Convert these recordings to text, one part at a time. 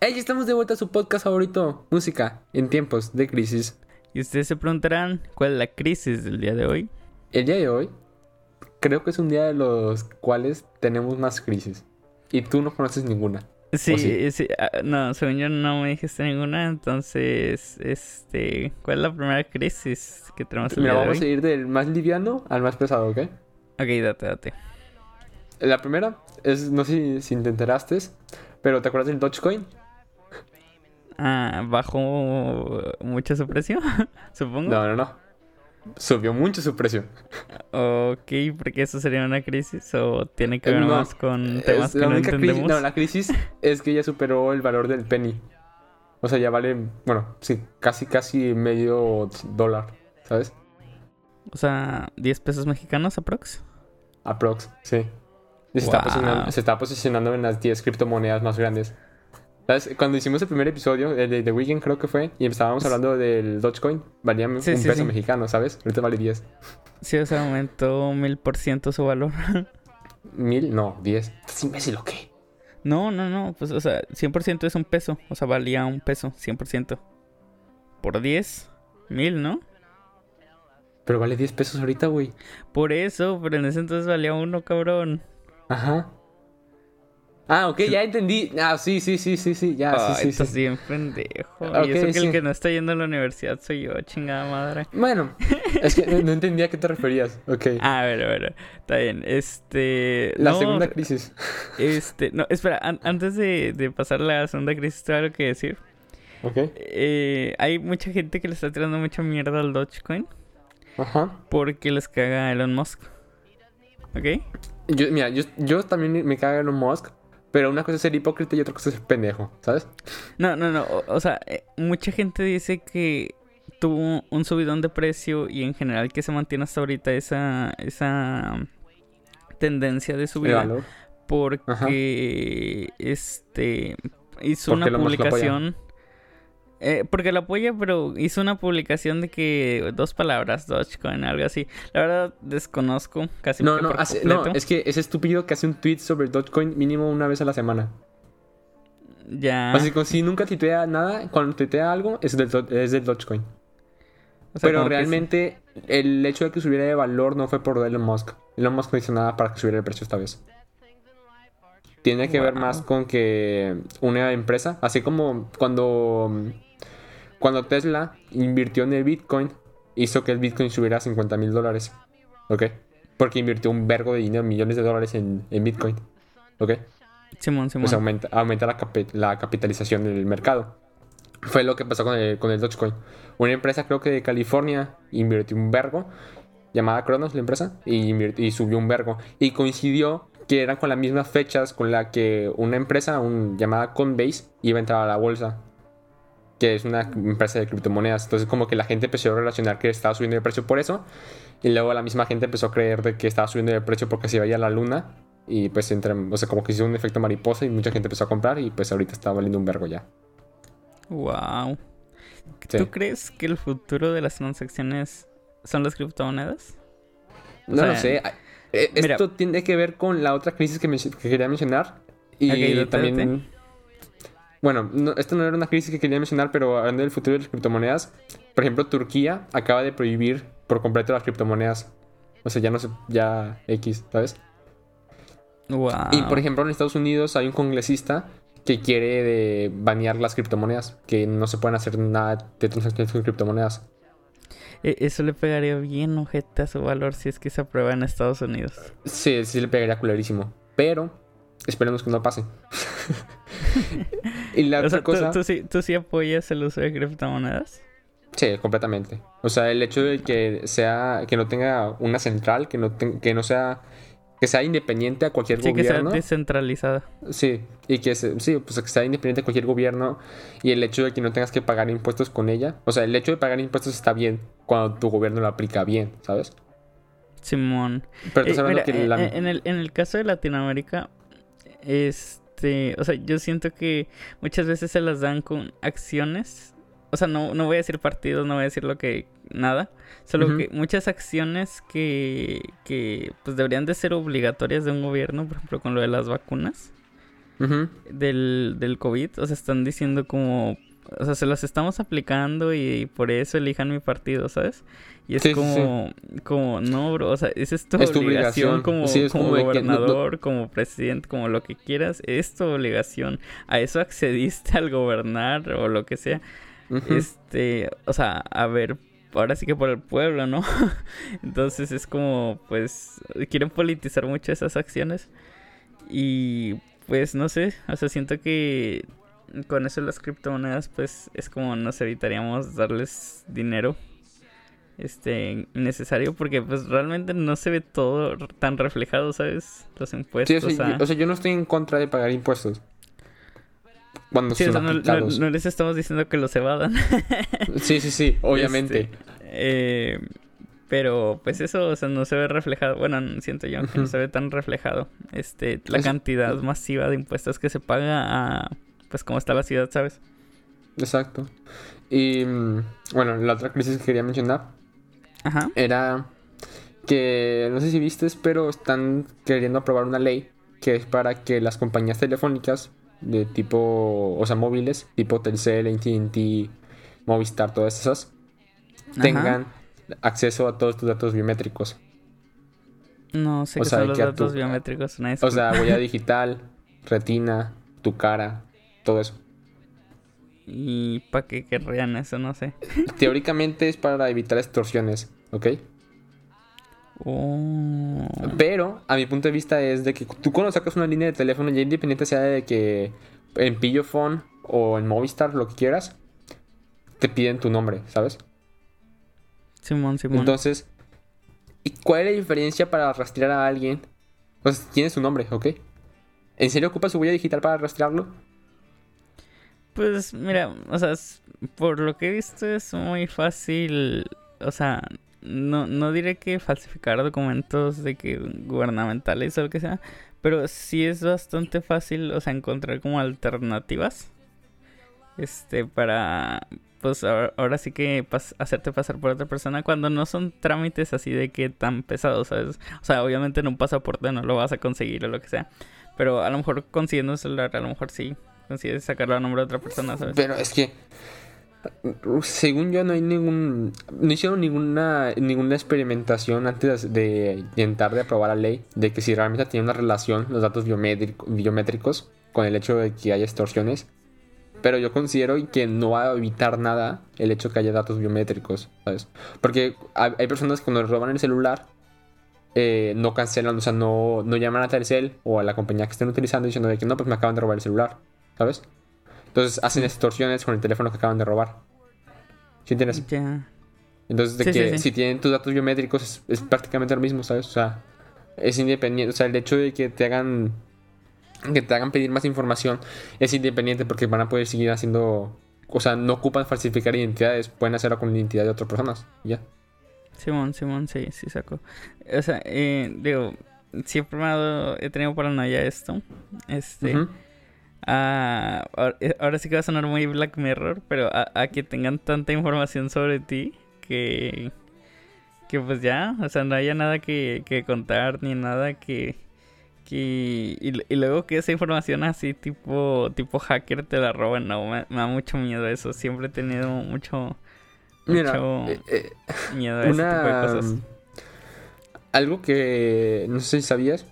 Hey, estamos de vuelta a su podcast favorito, música en tiempos de crisis. Y ustedes se preguntarán cuál es la crisis del día de hoy. El día de hoy, creo que es un día de los cuales tenemos más crisis. Y tú no conoces ninguna. Sí, sí? sí, ah, no, según yo no me dijiste ninguna, entonces, este, ¿cuál es la primera crisis que tenemos el Mira, día de vamos a hoy? ir del más liviano al más pesado, ¿ok? Ok, date, date. La primera es, no sé si, si te enteraste, pero ¿te acuerdas del Dogecoin? Ah, bajó mucho su precio, supongo. No, no, no. Subió mucho su precio. Ok, porque eso sería una crisis o tiene que ver Eh, No, más con temas que la no única crisis, entendemos. no, la crisis es que ya superó el valor del penny. O sea, ya vale, bueno, sí, casi, casi medio dólar, ¿sabes? O sea, 10 pesos mexicanos aprox. Aprox, sí. Y se, está Wow. posicionando, se está posicionando en las 10 criptomonedas más grandes. ¿Sabes? Cuando hicimos el primer episodio, el de The Weekend creo que fue, y estábamos hablando del Dogecoin, valía Sí, un sí, peso sí. mexicano, ¿sabes? Ahorita vale 10. Sí, o sea, aumentó mil por ciento su valor. ¿Mil? No, 10. ¿Estás imbécil o qué? No, no, no, pues, o sea, 100% es un peso. O sea, valía un peso, 100%. Por 10, mil, ¿no? Pero vale 10 pesos ahorita, güey. Por eso, pero en ese entonces valía uno, cabrón. Ajá. Ah, ok, ya entendí. Ah, sí, sí, sí, sí, sí, ya, sí, sí, estás sí. bien pendejo. Y eso que sí. el que no está yendo a la universidad soy yo, chingada madre. Bueno, es que no, entendía a qué te referías. Ok. Ah, bueno, bueno, está bien. Este. La no, segunda crisis. Este, no, espera, an- antes de, de pasar a la segunda crisis, tengo algo que decir. Ok. Eh, hay mucha gente que le está tirando mucha mierda al Dogecoin Ajá. porque les caga Elon Musk. ¿Ok? Yo, mira, yo, yo también me cago en Elon Musk, pero una cosa es ser hipócrita y otra cosa es ser pendejo, ¿sabes? No, no, no. O, o sea, eh, mucha gente dice que tuvo un subidón de precio y en general que se mantiene hasta ahorita esa, esa tendencia de subida porque este hizo Porque una publicación. Eh, porque lo apoya, pero hizo una publicación de que dos palabras, Dogecoin, algo así. La verdad, desconozco casi No, no, por hace- no, completo. es que es estúpido que hace un tweet sobre Dogecoin mínimo una vez a la semana. Ya. Así que si nunca tuitea nada, cuando tuitea algo es del, es del Dogecoin. O sea, Pero sí. realmente el hecho de que subiera de valor no fue por Elon Musk. Elon Musk no hizo nada para que subiera el precio esta vez. Tiene que ver más con que una empresa, así como cuando, cuando Tesla invirtió en el Bitcoin, hizo que el Bitcoin subiera a 50 mil dólares. ¿Ok? Porque invirtió un vergo de dinero, millones de dólares en, en Bitcoin. ¿Ok? Simón, Simón. Pues aumenta, aumenta la, capi- la capitalización del mercado. Fue lo que pasó con el, con el Dogecoin. Una empresa, creo que de California, invirtió un vergo, llamada Cronos, la empresa, y, subió un vergo. Y coincidió que eran con las mismas fechas con la que una empresa un, llamada Coinbase iba a entrar a la bolsa, que es una empresa de criptomonedas. Entonces, como que la gente empezó a relacionar que estaba subiendo de precio por eso, y luego la misma gente empezó a creer de que estaba subiendo de precio porque se veía la luna. Y pues entre, o sea, como que hizo un efecto mariposa y mucha gente empezó a comprar y pues ahorita está valiendo un vergo ya. Wow. Sí. ¿Tú crees que el futuro de las transacciones son las criptomonedas? O No lo sé. Eh, mira. Esto tiene que ver con la otra crisis que, quería mencionar. Y date, también... date. Bueno, no- esto no era una crisis que quería mencionar, pero hablando del futuro de las criptomonedas, por ejemplo, Turquía acaba de prohibir por completo las criptomonedas. O sea, ya no se... ya X, ¿sabes? Wow. Y por ejemplo, en Estados Unidos hay un congresista que quiere de banear las criptomonedas, que no se pueden hacer nada de transacciones con criptomonedas. E- Eso le pegaría bien ojete a su valor si es que se aprueba en Estados Unidos. Sí, sí le pegaría culerísimo. Pero esperemos que no pase. y la O otra sea, ¿tú, cosa. tú sí, ¿tú sí apoyas el uso de criptomonedas? Sí, completamente. O sea, el hecho de que sea. que no tenga una central, que no, ten- que no sea. que sea independiente a cualquier Sí, que sea gobierno. descentralizada. Sí, y que se- sí, pues que sea independiente de cualquier gobierno. Y el hecho de que no tengas que pagar impuestos con ella. O sea, el hecho de pagar impuestos está bien cuando tu gobierno lo aplica bien, ¿sabes? Simón. Pero Eh, mira, que eh, la. eh, en, el, en el caso de Latinoamérica, este, o sea, yo siento que muchas veces se las dan con acciones. O sea, no, no voy a decir partidos, no voy a decir lo que nada. Solo que muchas acciones que, que pues deberían de ser obligatorias de un gobierno, por ejemplo, con lo de las vacunas. del, del COVID. O sea, están diciendo como o sea, se las estamos aplicando y, por eso elijan mi partido, ¿sabes? Y es como, como, no, bro, o sea, esa es tu, obligación, como, como, gobernador, como presidente, como lo que quieras, es tu obligación. A eso accediste al gobernar o lo que sea. Este, o sea, a ver, ahora sí que por el pueblo, ¿no? Entonces es como, pues, quieren politizar mucho esas acciones. Y pues no sé, o sea, siento que con eso las criptomonedas, pues es como nos evitaríamos darles dinero este necesario porque pues realmente no se ve todo tan reflejado, ¿sabes? Los impuestos. o, sea, yo, no estoy en contra de pagar impuestos. Cuando sí, no, no, les estamos diciendo que los evadan. sí, sí, sí, obviamente. Este, eh, pero pues eso, o sea, no se ve reflejado. Bueno, siento yo que no se ve tan reflejado. Este, la cantidad masiva de impuestos que se paga a pues cómo está la ciudad, ¿sabes? Exacto. Y mm, bueno, la otra crisis que quería mencionar era que, no sé si viste, pero están queriendo aprobar una ley que es para que las compañías telefónicas de tipo, o sea, móviles, tipo Telcel, AT&T, Movistar, todas esas, tengan acceso a todos tus datos biométricos. No sé qué son los datos biométricos. o sea, huella digital, retina, tu cara, todo eso. ¿Y para qué querrían eso? No sé. Teóricamente es para evitar extorsiones, ¿ok? Oh. Pero, a mi punto de vista, es de que tú cuando sacas una línea de teléfono, ya independiente sea de que en Pillofone o en Movistar, lo que quieras, te piden tu nombre, ¿sabes? Simón, Simón. Entonces, ¿y cuál es la diferencia para rastrear a alguien? Pues tiene su nombre, ¿ok? ¿En serio ocupa su huella digital para rastrearlo? Pues mira, o sea, por lo que he visto es muy fácil, o sea, no, no diré que falsificar documentos de que gubernamentales o lo que sea, pero sí es bastante fácil, o sea, encontrar como alternativas, este, para, pues ahora, sí que hacerte pasar por otra persona cuando no son trámites así de que tan pesados, ¿sabes? O sea, obviamente en un pasaporte no lo vas a conseguir o lo que sea, pero a lo mejor consiguiendo un celular, a lo mejor sí, consigues sacarlo a nombre de otra persona. Pero es que, según yo, no hay ningún. No hicieron ninguna, ninguna experimentación antes de intentar de aprobar la ley de que si realmente tiene una relación los datos biométricos con el hecho de que haya extorsiones. Pero yo considero que no va a evitar nada el hecho de que haya datos biométricos, ¿sabes? Porque hay personas que cuando roban el celular eh, no cancelan, o sea, no, no llaman a Telcel o a la compañía que estén utilizando diciendo de que no, pues me acaban de robar el celular. ¿Sabes? Entonces hacen extorsiones con el teléfono que acaban de robar. ¿Sí entiendes? Entonces, de que si tienen tus datos biométricos es, prácticamente lo mismo, ¿sabes? O sea, es independiente. O sea, el hecho de que te hagan que te hagan pedir más información es independiente porque van a poder seguir haciendo. O sea, no ocupan falsificar identidades, pueden hacerlo con la identidad de otras personas. Ya. Simón, Simón, sí, sí saco. O sea, eh, digo, siempre me ha dado, he tenido paranoia esto. Este. Ah, eh, ahora sí que va a sonar muy Black Mirror, pero a, que tengan tanta información sobre ti que, que pues ya, o sea, no haya nada que, que contar ni nada que... que y, luego que esa información así tipo tipo hacker te la roben, no, me, da mucho miedo eso, siempre he tenido mucho, mucho eh, eh, miedo a ese tipo de cosas. Algo que no sé si sabías,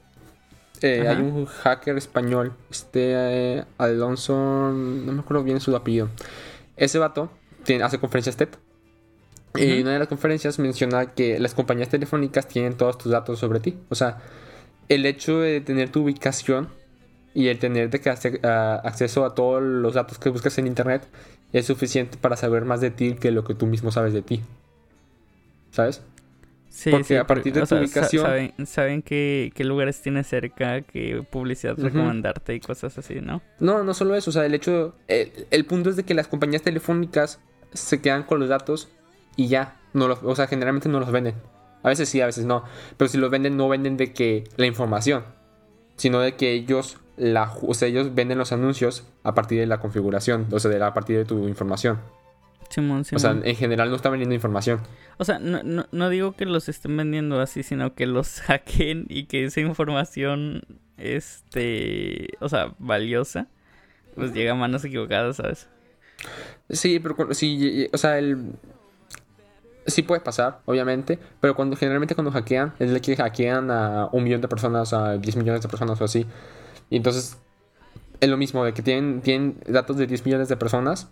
eh, hay un hacker español, este eh, Alonso, no me acuerdo bien su apellido. Ese vato tiene, hace conferencias TED. Y una de las conferencias menciona que las compañías telefónicas tienen todos tus datos sobre ti. O sea, el hecho de tener tu ubicación y el tener de que acceso a todos los datos que buscas en internet es suficiente para saber más de ti que lo que tú mismo sabes de ti. ¿Sabes? Porque a partir de tu ubicación. Saben, saben qué, lugares tienes cerca, qué publicidad recomendarte y cosas así, ¿no? No, no solo eso. O sea, el hecho. El, punto es de que las compañías telefónicas se quedan con los datos y ya. No los, o sea, generalmente no los venden. A veces sí, a veces no. Pero si los venden, no venden de que la información, sino de que ellos. La, o sea, ellos venden los anuncios a partir de la configuración, o sea, de a partir de tu información. Simón, O sea, en general no está vendiendo información. O sea, no, no, no digo que los estén vendiendo así, sino que los hackeen y que esa información, este, o sea, valiosa, pues llega a manos equivocadas, ¿sabes? Sí, pero sí, o sea, el... Sí puede pasar, obviamente, pero cuando generalmente cuando hackean, es de que hackean a un millón de personas, a 10 millones de personas o así. Y entonces es lo mismo, de que tienen, tienen datos de 10 millones de personas,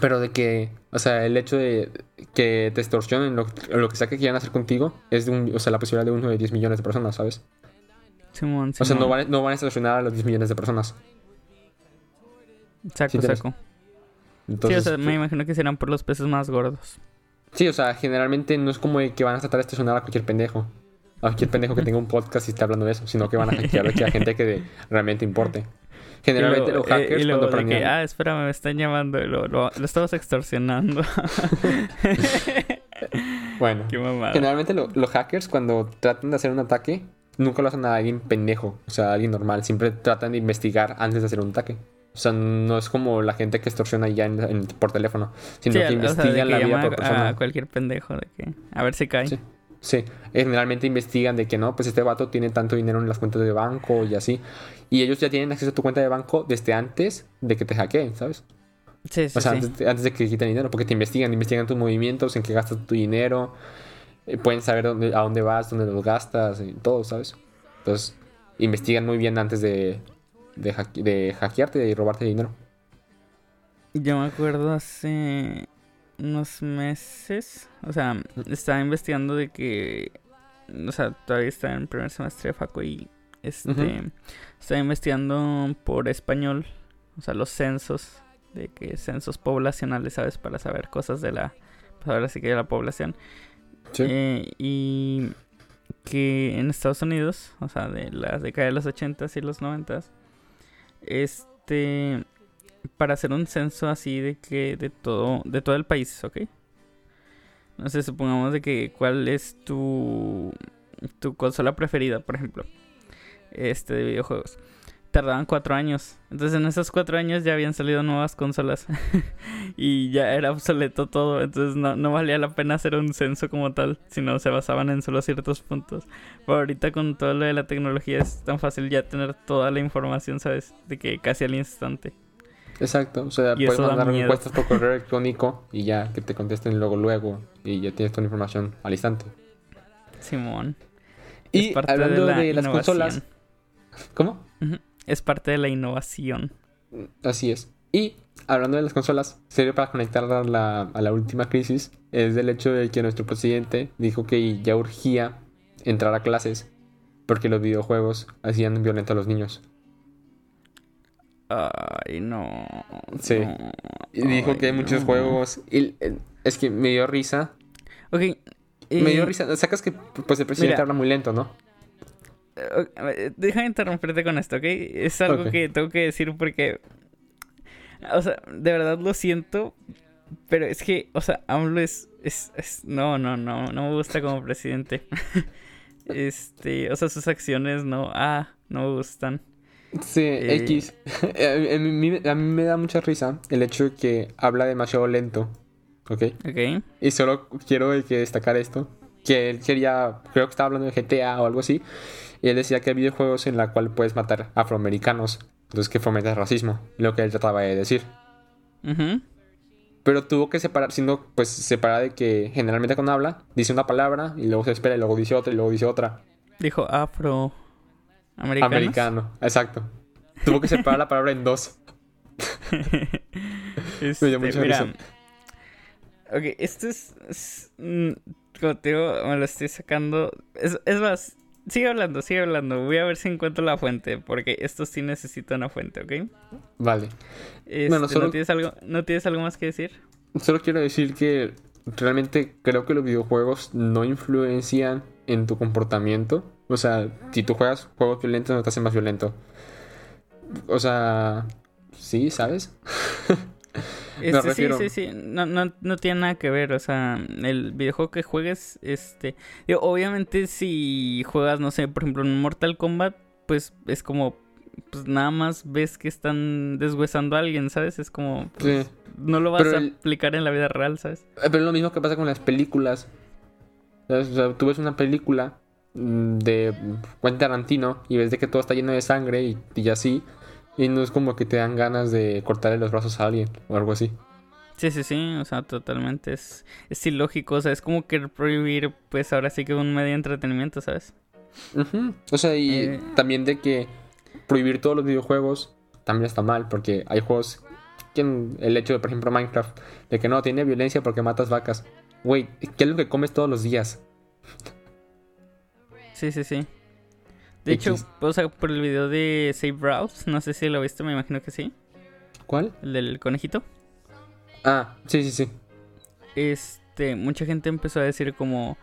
pero de que, o sea, el hecho de que te extorsionen lo, lo que sea que quieran hacer contigo, es de un, o sea, la posibilidad de uno de 10 millones de personas, ¿sabes? Simón, O sea, Simón. no van, no van a extorsionar a los 10 millones de personas. Saco, sí saco. Entonces, sí, o sea, me imagino que serán por los peces más gordos. Sí, o sea, generalmente no es como que van a tratar de extorsionar a cualquier pendejo. A cualquier pendejo que tenga un podcast y esté hablando de eso, sino que van a hackear a gente que de- realmente importe. Generalmente Y luego, los eh, hackers y luego cuando de que, ah, espérame, me están llamando. y Lo, lo, lo estabas extorsionando. Bueno, Qué generalmente lo- los hackers cuando tratan de hacer un ataque, nunca lo hacen a alguien pendejo, o sea, a alguien normal. Siempre tratan de investigar antes de hacer un ataque. O sea, no es como la gente que extorsiona ya en- en- por teléfono, sino Sí, que o sea, de investigan la vida por persona. a cualquier pendejo de que a ver si cae. Sí. Sí, generalmente investigan de que no, pues este vato tiene tanto dinero en las cuentas de banco y así. Y ellos ya tienen acceso a tu cuenta de banco desde antes de que te hackeen, ¿sabes? Sí, sí, O sea, sí. antes, de- antes de que quiten dinero, porque te investigan, investigan tus movimientos, en qué gastas tu dinero, eh, pueden saber dónde, a dónde vas, dónde los gastas y todo, ¿sabes? Entonces, investigan muy bien antes de, de, hacke- de hackearte y robarte dinero. Yo me acuerdo hace unos meses, o sea, estaba investigando de que, o sea, todavía estaba en primer semestre de Faco y este, Ujú. estaba investigando por español, o sea, los censos, de que censos poblacionales, ¿sabes? Para saber cosas de la, pues ahora sí que de la población. Sí. Eh, y que en Estados Unidos, o sea, de la década de los 80s y los 90s, este, para hacer un censo así de que de todo, de todo el país, ¿ok? No sé, supongamos de que cuál es tu, tu consola preferida, por ejemplo, este de videojuegos. Tardaban cuatro años. Entonces en esos cuatro años ya habían salido nuevas consolas. y ya era obsoleto todo. Entonces no, no valía la pena hacer un censo como tal. Sino se basaban en solo ciertos puntos. Pero ahorita con todo lo de la tecnología es tan fácil ya tener toda la información, ¿sabes? De que casi al instante. Exacto, o sea, Y puedes mandar miedo. encuestas por correo electrónico y ya que te contesten luego luego y ya tienes toda la información al instante. Simón. Y es parte hablando de, la de las innovación. consolas, ¿cómo? Es parte de la innovación. Así es. Y hablando de las consolas, sirve para conectar a la, a la última crisis, es del hecho de que nuestro presidente dijo que ya urgía entrar a clases porque los videojuegos hacían violentos a los niños. Ay, no. Sí. no, Y dijo ay, que hay muchos no. juegos... y, eh, es que me dio risa. Ok. Me dio eh, risa. Sacas que pues el presidente mira. habla muy lento, ¿no? Eh, Déjame interrumpirte con esto, ¿ok? Es algo que tengo que decir porque. O sea, de verdad lo siento. Pero es que, o sea, AMLO es. es, es- no, no, no. No me gusta como presidente. este. O sea, sus acciones no. Ah, no me gustan. Sí, Eh. X. a, mí, a mí me da mucha risa el hecho de que habla demasiado lento. ¿Ok? ¿Ok? Y solo quiero destacar esto. Que él quería, creo que estaba hablando de GTA o algo así. Y él decía que hay videojuegos en la cual puedes matar afroamericanos. Entonces que fomenta el racismo. Lo que él trataba de decir. Ujú. Pero tuvo que separar, siendo pues separar de que generalmente cuando habla, dice una palabra y luego se espera y luego dice otra y luego dice otra. Dijo afro. Americanos. Americano, exacto. Tuvo que separar la palabra en dos. Este, dio mucha mira, risa. Ok, esto es. es, mm, como te digo, me lo estoy sacando. Es, es más, sigue hablando, sigue hablando. Voy a ver si encuentro la fuente, porque esto sí necesita una fuente, ¿ok? Vale. Este, Bueno, solo- ¿no, tienes algo, ¿No tienes algo más que decir? Solo quiero decir que realmente creo que los videojuegos no influencian en tu comportamiento. O sea, si tú juegas juegos violentos no te hacen más violento. O sea, sí, ¿sabes? Este, refiero- Sí, sí, sí. No, no, no tiene nada que ver. O sea, el videojuego que juegues, este. digo, obviamente, si juegas, no sé, por ejemplo, en Mortal Kombat, pues es como. Pues nada más ves que están deshuesando a alguien, ¿sabes? Es como. pues, Sí. no lo vas Pero a el- aplicar en la vida real, ¿sabes? Eh, Pero es lo mismo que pasa con las películas. ¿Sabes? O sea, tú ves una película de Quentin Tarantino y ves de que todo está lleno de sangre y, y así. Y no es como que te dan ganas de cortarle los brazos a alguien o algo así. Sí, sí, sí, o sea, totalmente es, es ilógico, o sea, es como querer prohibir, pues ahora sí que un medio de entretenimiento, ¿sabes? O sea, y Eh. también de que prohibir todos los videojuegos también está mal, porque hay juegos que el hecho de, por ejemplo, Minecraft, de que no tiene violencia porque matas vacas. Güey, ¿qué es lo que comes todos los días? Sí, sí, sí. De hecho, o sea, por el video de Save Routes, no sé si lo viste, me imagino que sí, ¿Cuál? el del conejito. Ah, sí, sí, sí. Este, mucha gente empezó a decir como,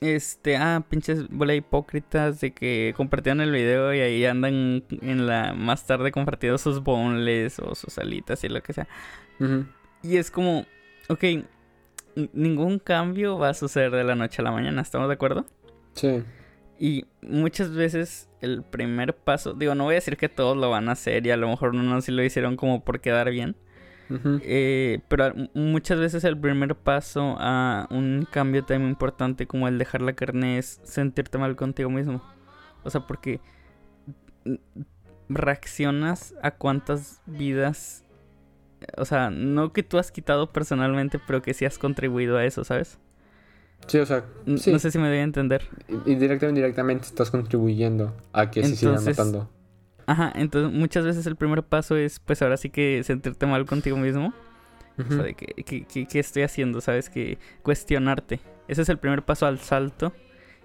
este, ah, pinches bola hipócritas de que compartieron el video y ahí andan en la, más tarde compartiendo sus boneless o sus alitas y lo que sea. Y es como, ok, ningún cambio va a suceder de la noche a la mañana, ¿estamos de acuerdo? Sí. Y muchas veces el primer paso, digo, no voy a decir que todos lo van a hacer y a lo mejor no sí lo hicieron como por quedar bien, eh, pero muchas veces el primer paso a un cambio tan importante como el dejar la carne es sentirte mal contigo mismo. O sea, porque reaccionas a cuántas vidas, o sea, no que tú has quitado personalmente, pero que sí has contribuido a eso, ¿sabes? Sí, o sea, sí. No sé si me doy a entender. Indirecta o indirectamente estás contribuyendo a que se sigan matando. Ajá, entonces muchas veces el primer paso es, pues ahora sí que sentirte mal contigo mismo. O sea, Ujú. de que, que- que- ¿qué estoy haciendo? ¿Sabes? Que cuestionarte. Ese es el primer paso al salto,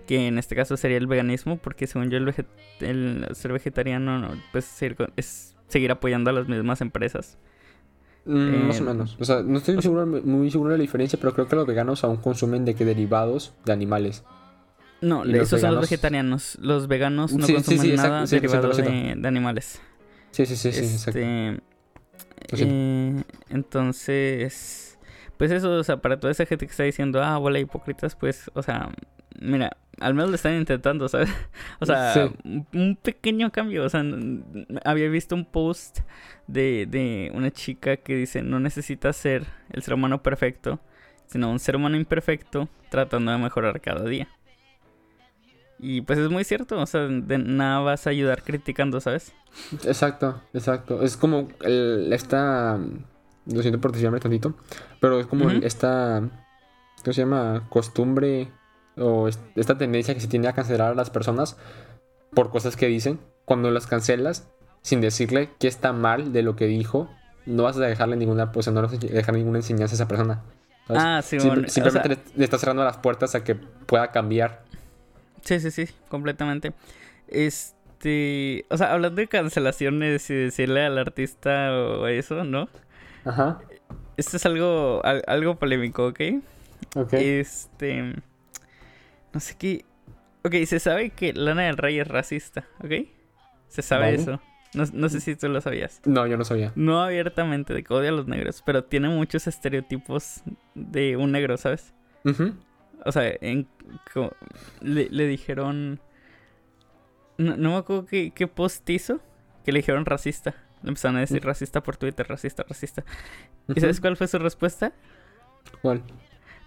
que en este caso sería el veganismo, porque según yo el, el ser vegetariano no, pues es seguir apoyando a las mismas empresas. Mm, más o menos. O sea, no estoy sea- seguro, muy seguro de la diferencia, pero creo que los veganos aún consumen de que derivados de animales. No, ¿Y los esos son los vegetarianos. Los veganos no Sí, sí, sí, consumen exacto, nada derivado de, animales. Sí, sí, sí, sí, exacto. Este, siento. eh, entonces, pues eso, o sea, para toda esa gente que está diciendo, ah, bola hipócritas, pues, o sea, mira, al menos lo están intentando, ¿sabes? O sea, Sí. un- pequeño cambio, o sea, había visto un post de, de una chica que dice, no necesitas ser el ser humano perfecto, sino un ser humano imperfecto tratando de mejorar cada día. Y pues es muy cierto, o sea, de nada vas a ayudar criticando, ¿sabes? Exacto, exacto. Es como el, esta. Lo siento por desviarme tantito. Pero es como Ujú. esta. ¿Cómo se llama? Costumbre. O es- esta tendencia que se tiene a cancelar a las personas por cosas que dicen. Cuando las cancelas, sin decirle que está mal de lo que dijo, no vas a dejarle ninguna. Sea, no vas a dejar ninguna enseñanza a esa persona. ¿sabes? Ah, sí, Simple- o simplemente sea- le, le estás cerrando las puertas a que pueda cambiar. Sí, sí, sí, completamente. Este, o sea, hablando de cancelaciones y decirle al artista o eso, ¿no? Ajá. Esto es algo, al- algo polémico, ¿ok? Ok. Este, no sé qué. Ok, se sabe que Lana del Rey es racista, ¿ok? Se sabe Vale. eso. No, no sé si tú lo sabías. No, yo no sabía. No abiertamente de que odia a los negros, pero tiene muchos estereotipos de un negro, ¿sabes? O sea, en, le, le dijeron. No, no me acuerdo qué, qué post hizo. Que le dijeron racista. Le empezaron a decir racista por Twitter, racista, racista. ¿Y sabes cuál fue su respuesta? ¿Cuál?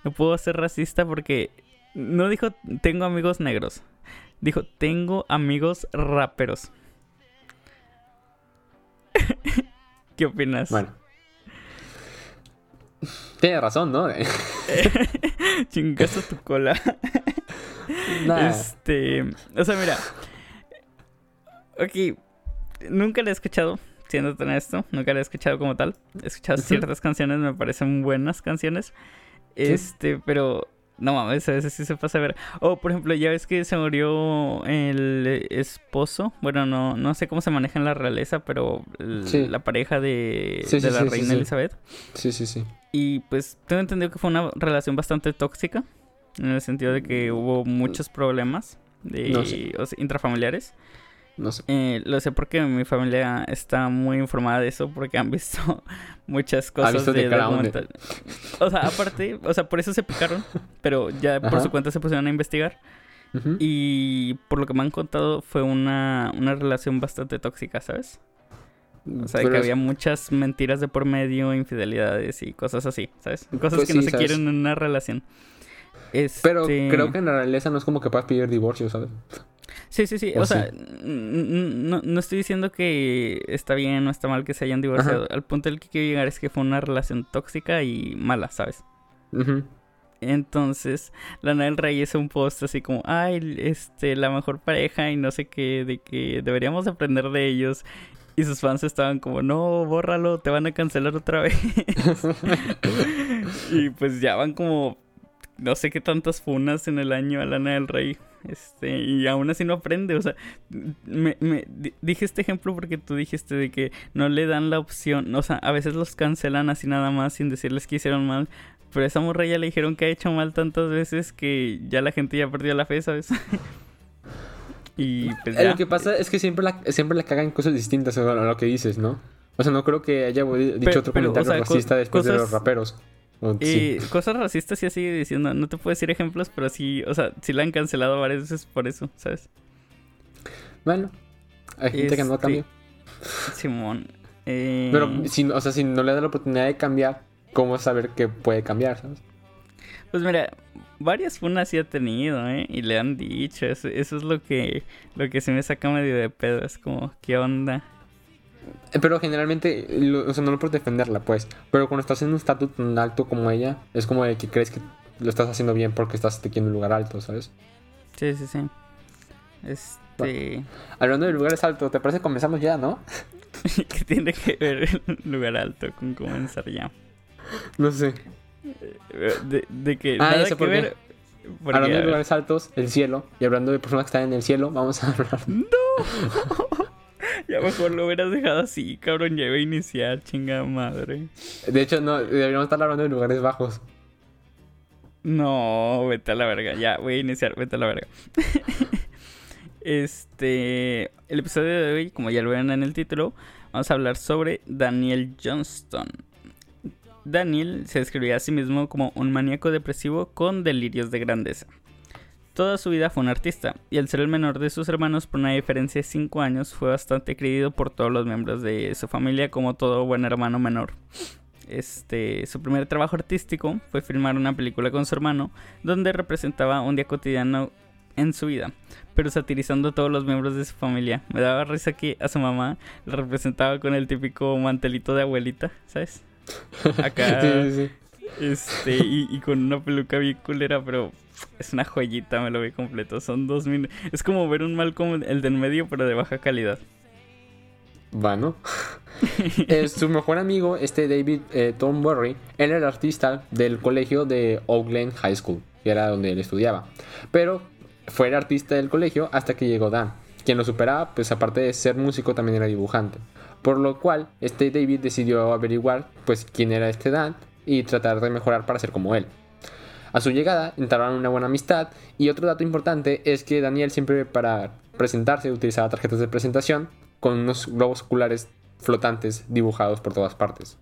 No puedo ser racista porque. No dijo tengo amigos negros. Dijo tengo amigos raperos. ¿Qué opinas? Bueno. Tiene razón, ¿no? Chingazo tu cola. Nah. Este, o sea, mira. Ok, nunca la he escuchado, siendo tan esto, nunca la he escuchado como tal. He escuchado ciertas canciones, me parecen buenas canciones. Este, pero no mames, a veces sí se pasa a ver. O por ejemplo, ya ves que se murió el esposo, bueno, no, no sé cómo se maneja en la realeza, pero Sí. la pareja de, Sí, sí, de la sí, reina. Elizabeth. Sí, sí, sí. Y pues tengo entendido que fue una relación bastante tóxica. En el sentido de que hubo muchos problemas de, No sé. o sea, intrafamiliares. No sé. Eh, lo sé porque mi familia está muy informada de eso porque han visto muchas cosas visto de documental. O sea, aparte, o sea, por eso se picaron, pero ya por Ajá. su cuenta se pusieron a investigar y por lo que me han contado fue una, una relación bastante tóxica, ¿sabes? O sea, que había muchas mentiras de por medio, infidelidades y cosas así, ¿sabes? Cosas pues que no se quieren en una relación. Pero este creo que en la realeza no es como que puedas pedir divorcio, ¿sabes? Sí, sí, sí. O, sea, no, no, estoy diciendo que está bien o está mal que se hayan divorciado. Al punto del que quiero llegar es que fue una relación tóxica y mala, ¿sabes? Entonces, Lana del Rey es un post así como, ay, este, la mejor pareja y no sé qué, de que deberíamos aprender de ellos. Y sus fans estaban como, no, bórralo, te van a cancelar otra vez. y pues ya van como, no sé qué tantas funas en el año a Lana del Rey. Este, y aún así no aprende. O sea, me, me dije este ejemplo porque tú dijiste de que no le dan la opción. O sea, a veces los cancelan así nada más sin decirles que hicieron mal. Pero a esa morra ya le dijeron que ha hecho mal tantas veces que ya la gente ya perdió la fe, ¿sabes? y pues Lo que pasa es que siempre la, siempre la cagan cosas distintas a lo que dices, ¿no? O sea, no creo que haya dicho otro comentario racista después de los raperos. Y cosas racistas sí sigue diciendo. No te puedo decir ejemplos, pero sí, o sea, sí la han cancelado varias veces por eso, ¿sabes? Bueno, hay gente que no este, cambia. Simón. Pero, eh, si, o sea, si no le da la oportunidad de cambiar, cómo saber que puede cambiar, ¿sabes? Pues mira, varias funas sí ha tenido, ¿eh? Y le han dicho, eso, es lo que, lo que se me saca medio de pedo, es como, ¿qué onda? Eh, pero generalmente, o sea, no por defenderla, pues. Pero cuando estás en un estatus tan alto como ella, es como de que crees que lo estás haciendo bien porque estás aquí en un lugar alto, ¿sabes? Sí, sí, sí. Este. hablando de lugares altos, ¿te parece que comenzamos ya, no? ¿Qué tiene que ver el lugar alto con comenzar ya? No sé. De, de que ah, nada que ver. hablando de lugares altos, el cielo. Y hablando de personas que están en el cielo, vamos a hablar. ¡No! ya mejor lo hubieras dejado así, cabrón. Ya iba a iniciar, chingada madre. De hecho, no, deberíamos estar hablando de lugares bajos. No, vete a la verga. Ya, voy a iniciar, vete a la verga. este. El episodio de hoy, como ya lo ven en el título, vamos a hablar sobre Daniel Johnston. Daniel se describía a sí mismo como un maníaco depresivo con delirios de grandeza. Toda su vida fue un artista, y al ser el menor de sus hermanos por una diferencia de 5 años, fue bastante querido por todos los miembros de su familia como todo buen hermano menor. Este, su primer trabajo artístico fue filmar una película con su hermano, donde representaba un día cotidiano en su vida, pero satirizando a todos los miembros de su familia. Me daba risa que a su mamá la representaba con el típico mantelito de abuelita, ¿sabes? Acá. Este, y, con una peluca bien culera, pero es una joyita, me lo vi completo. Son dos mil. Es como ver un mal como el del medio, pero de baja calidad. Bueno. su mejor amigo, este David eh, Tom Burry, era el artista del colegio de Oakland High School, que era donde él estudiaba. Pero fue el artista del colegio hasta que llegó Dan. Quien lo superaba, pues aparte de ser músico, también era dibujante. Por lo cual, este David decidió averiguar pues quién era este Dan y tratar de mejorar para ser como él. A su llegada entraron una buena amistad y otro dato importante es que Daniel siempre para presentarse utilizaba tarjetas de presentación con unos globos oculares flotantes dibujados por todas partes.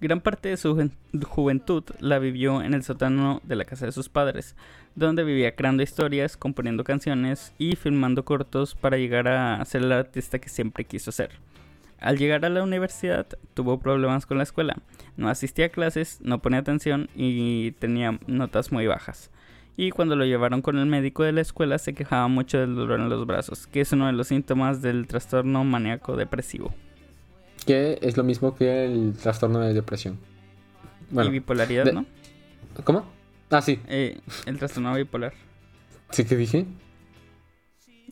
Gran parte de su juventud la vivió en el sótano de la casa de sus padres, donde vivía creando historias, componiendo canciones y filmando cortos para llegar a ser el artista que siempre quiso ser. Al llegar a la universidad tuvo problemas con la escuela. No asistía a clases, no ponía atención y tenía notas muy bajas. Y cuando lo llevaron con el médico de la escuela se quejaba mucho del dolor en los brazos, que es uno de los síntomas del trastorno maníaco depresivo. Que es lo mismo que el trastorno de depresión. y bipolaridad, ¿no? ¿Cómo? Ah, sí. Eh, el trastorno bipolar. ¿Sí que dije?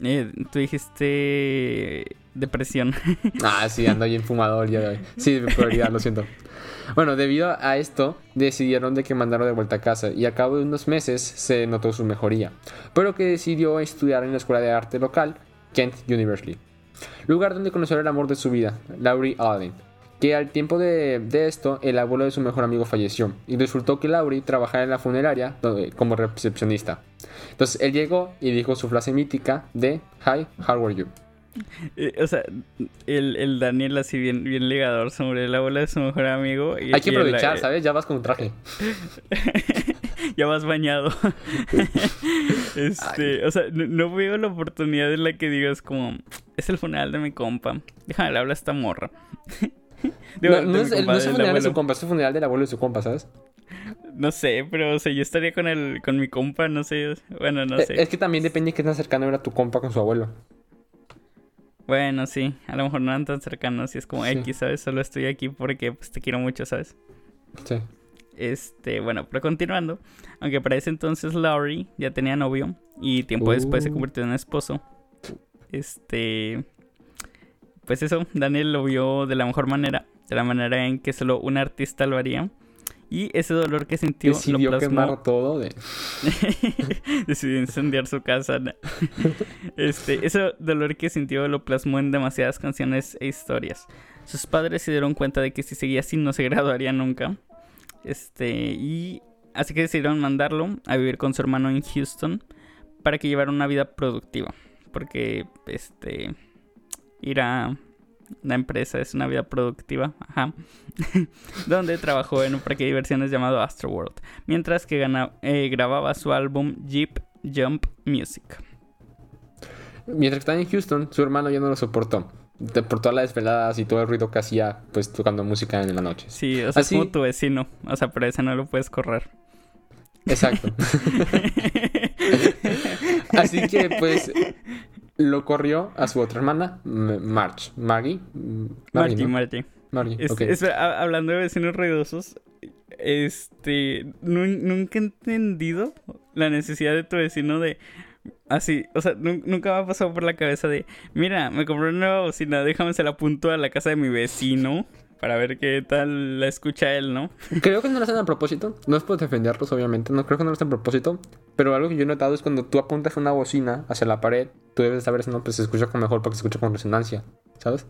Eh, tú dijiste depresión. Ah, sí, ando bien fumador ya de hoy. Sí, prioridad, lo siento. Bueno, debido a esto, decidieron de que mandarlo de vuelta a casa y a cabo de unos meses se notó su mejoría, pero que decidió estudiar en la escuela de arte local, Kent University, lugar donde conoció el amor de su vida, Laurie Allen, que al tiempo de, esto el abuelo de su mejor amigo falleció y resultó que Laurie trabajaba en la funeraria como recepcionista. Entonces él llegó y dijo su frase mítica de Hi, how are you? Eh, o sea, el, Daniel así bien, bien ligador sobre la abuela de su mejor amigo. Y, Hay que aprovechar, ¿sabes? Ya vas con un traje. ya vas bañado. este, o sea, no, veo la oportunidad en la que digas como, es el funeral de mi compa. Déjame le hablar a esta morra. no, no es, el, no es el funeral de su compa, es el funeral del abuelo de su compa, ¿sabes? No sé, pero o sea, yo estaría con el, con mi compa, no sé. Bueno, no Eh, sé. Es que también depende de qué tan cercano era tu compa con su abuelo. Bueno, sí, a lo mejor no eran tan cercanos y es como Sí. X, ¿sabes? Solo estoy aquí porque pues, te quiero mucho, ¿sabes? Sí. Este, bueno, pero continuando, aunque para ese entonces Laurie ya tenía novio y tiempo después se Uh. convirtió en esposo. Este, pues eso, Daniel lo vio de la mejor manera, de la manera en que solo un artista lo haría. Y ese dolor que sintió Decidió lo plasmó quemar todo de... Decidió incendiar su casa. ¿no? Este, ese dolor que sintió lo plasmó en demasiadas canciones e historias. Sus padres se dieron cuenta de que si seguía así no se graduaría nunca. Este, y así que decidieron mandarlo a vivir con su hermano en Houston para que llevara una vida productiva. Porque, este, ir a la empresa es una vida productiva, ajá. donde trabajó en un parque de diversiones llamado Astroworld mientras que eh, grababa su álbum Jeep Jump Music. Mientras estaba en Houston, su hermano ya no lo soportó. Por todas las desveladas y todo el ruido que hacía, pues tocando música en la noche. Sí, o sea, Así- es como tu vecino. O sea, pero ese no lo puedes correr. Exacto. Así que, pues, lo corrió a su otra hermana, March. Maggie. Mm, espera, ha- hablando de vecinos ruidosos, este, nu- nunca he entendido la necesidad de tu vecino de así, o sea, nu- nunca me ha pasado por la cabeza de, mira, me compré una nueva bocina, déjame se la apunto a la casa de mi vecino para ver qué tal la escucha él, ¿no? Creo que no lo hacen a propósito. No es por defenderlos, obviamente. No creo que no lo hacen a propósito. Pero algo que yo he notado es cuando tú apuntas una bocina hacia la pared, tú debes saber si no, pues se escucha con mejor porque se escucha con resonancia. ¿Sabes?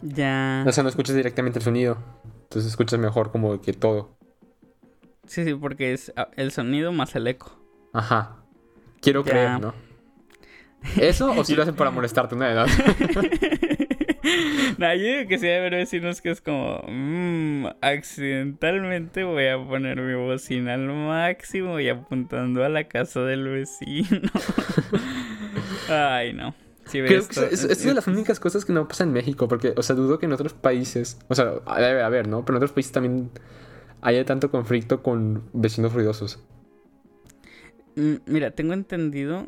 Ya. O sea, no escuchas directamente el sonido. Entonces escuchas mejor como que todo. Sí, sí, porque es ah, el sonido más el eco. Ajá. Quiero Ya. creer, ¿no? ¿Eso o si lo hacen para molestarte una edad? No, yo digo que sí debe haber vecinos que es como, mmm, accidentalmente voy a poner mi bocina al máximo y apuntando a la casa del vecino. Ay, no. Sí, Creo esto, que es, es de las únicas cosas que no pasa en México, porque, o sea, dudo que en otros países, o sea, debe haber, ¿no? Pero en otros países también haya tanto conflicto con vecinos ruidosos. Mm, Mira, tengo entendido